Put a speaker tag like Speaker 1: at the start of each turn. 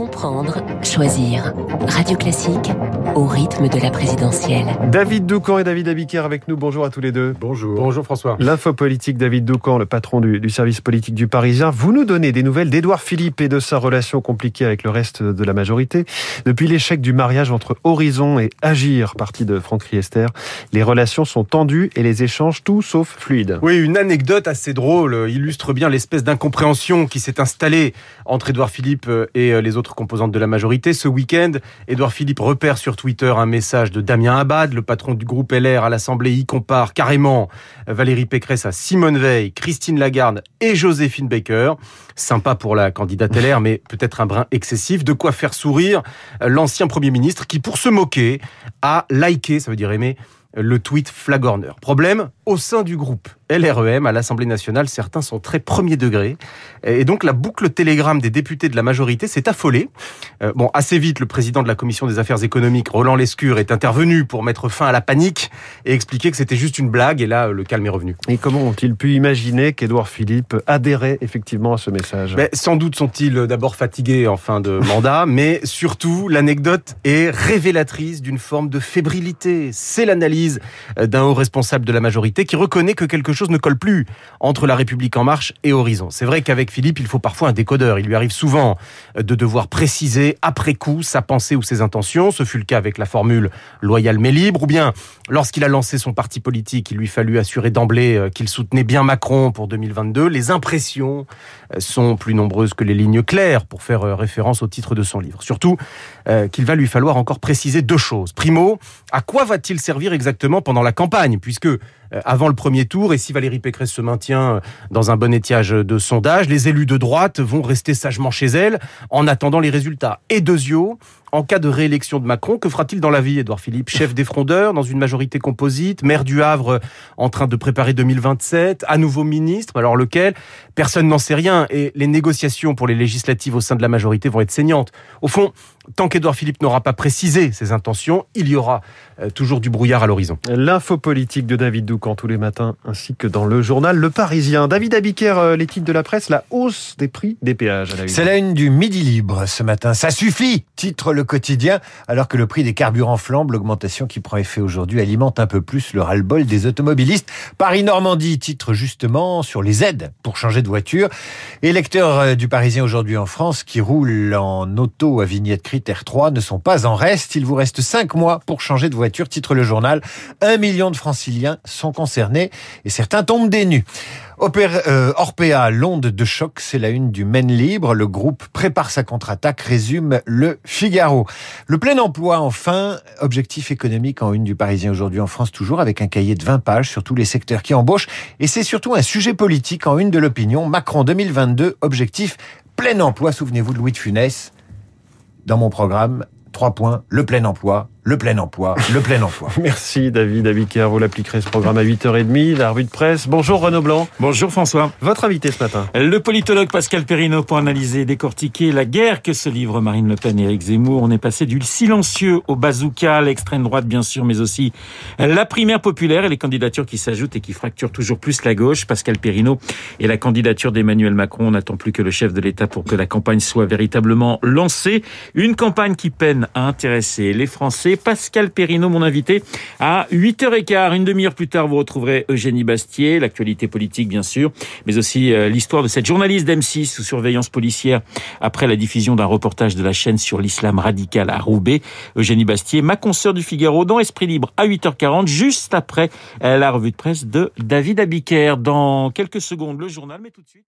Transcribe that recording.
Speaker 1: Comprendre, choisir. Radio Classique au rythme de la présidentielle.
Speaker 2: David Doucan et David Abiker avec nous. Bonjour à tous les deux.
Speaker 3: Bonjour. Bonjour François.
Speaker 2: L'info politique, David Doucan, le patron du, du, service politique du Parisien. Vous nous donnez des nouvelles d'Édouard Philippe et de sa relation compliquée avec le reste de la majorité. Depuis l'échec du mariage entre Horizon et Agir, parti de Franck Riester, les relations sont tendues et les échanges tout sauf fluides.
Speaker 3: Oui, une anecdote assez drôle illustre bien l'espèce d'incompréhension qui s'est installée entre Édouard Philippe et les autres composantes de la majorité. Ce week-end, Édouard Philippe repère sur Twitter un message de Damien Abad, le patron du groupe LR à l'Assemblée, y compare carrément Valérie Pécresse à Simone Veil, Christine Lagarde et Joséphine Baker. Sympa pour la candidate LR, mais peut-être un brin excessif. De quoi faire sourire l'ancien Premier ministre qui, pour se moquer, a liké, ça veut dire aimer, le tweet Flagorner. Problème, au sein du groupe LREM à l'Assemblée nationale, certains sont très premier degré. Et donc la boucle télégramme des députés de la majorité s'est affolée. Euh, bon, assez vite, le président de la commission des affaires économiques, Roland Lescure, est intervenu pour mettre fin à la panique et expliquer que c'était juste une blague. Et là, le calme est revenu.
Speaker 2: Et comment ont-ils pu imaginer qu'Édouard Philippe adhérait effectivement à ce message?
Speaker 3: Ben, Sans doute sont-ils d'abord fatigués en fin de mandat, mais surtout, l'anecdote est révélatrice d'une forme de fébrilité. C'est l'analyse d'un haut responsable de la majorité qui reconnaît que quelque chose ne colle plus entre la République en marche et Horizon. C'est vrai qu'avec Philippe, il faut parfois un décodeur. Il lui arrive souvent de devoir préciser après coup sa pensée ou ses intentions. Ce fut le cas avec la formule loyal mais libre. Ou bien, lorsqu'il a lancé son parti politique, il lui fallut assurer d'emblée qu'il soutenait bien Macron pour 2022. Les impressions sont plus nombreuses que les lignes claires pour faire référence au titre de son livre. Surtout qu'il va lui falloir encore préciser deux choses. Primo, à quoi va-t-il servir exactement pendant la campagne? Puisque avant le premier tour, et si Valérie Pécresse se maintient dans un bon étiage de sondage, les élus de droite vont rester sagement chez elle en attendant les résultats. Et Dezio, en cas de réélection de Macron, que fera-t-il dans la vie, Édouard Philippe? Chef des frondeurs, dans une majorité composite, maire du Havre en train de préparer 2027, à nouveau ministre, alors lequel? Personne n'en sait rien, et les négociations pour les législatives au sein de la majorité vont être saignantes. Au fond, tant qu'Édouard Philippe n'aura pas précisé ses intentions, il y aura toujours du brouillard à l'horizon.
Speaker 2: L'info politique de David Doucan tous les matins, ainsi que dans le journal Le Parisien. David Abiker, les titres de la presse, la hausse des prix des péages.
Speaker 4: C'est la une du Midi Libre ce matin. Ça suffit, titre le quotidien, alors que le prix des carburants flambe, l'augmentation qui prend effet aujourd'hui alimente un peu plus le ras-le-bol des automobilistes. Paris-Normandie titre justement sur les aides pour changer de voiture. Et lecteurs du Parisien aujourd'hui en France qui roulent en auto à vignette critère 3 ne sont pas en reste. Il vous reste 5 mois pour changer de voiture, titre le journal. Un million de franciliens sont concernés et certains tombent des. Euh, Orpea, l'onde de choc, c'est la une du Maine Libre. Le groupe prépare sa contre-attaque, résume le Figaro. Le plein emploi, enfin, objectif économique en une du Parisien aujourd'hui en France, toujours avec un cahier de 20 pages sur tous les secteurs qui embauchent. Et c'est surtout un sujet politique en une de l'opinion. Macron 2022, objectif plein emploi. Souvenez-vous de Louis de Funès dans mon programme. Trois points, le plein emploi, le plein emploi, le plein emploi.
Speaker 2: Merci David Abiker, vous l'appliquerez ce programme à 8h30, la revue de presse. Bonjour Renaud Blanc.
Speaker 5: Bonjour François.
Speaker 2: Votre invité ce matin.
Speaker 5: Le politologue Pascal Perrino pour analyser et décortiquer la guerre que se livrent Marine Le Pen et Éric Zemmour. On est passé du silencieux au bazooka, l'extrême droite bien sûr, mais aussi la primaire populaire et les candidatures qui s'ajoutent et qui fracturent toujours plus la gauche. Pascal Perrino et la candidature d'Emmanuel Macron. On n'attend plus que le chef de l'État pour que la campagne soit véritablement lancée. Une campagne qui peine à intéresser les Français. Pascal Perrino, mon invité, à 8h15. Une demi-heure plus tard, vous retrouverez Eugénie Bastier, l'actualité politique, bien sûr, mais aussi l'histoire de cette journaliste d'M6 sous surveillance policière après la diffusion d'un reportage de la chaîne sur l'islam radical à Roubaix. Eugénie Bastier, ma consoeur du Figaro, dans Esprit Libre à 8h40, juste après la revue de presse de David Abiker. Dans quelques secondes, le journal, mais tout de suite.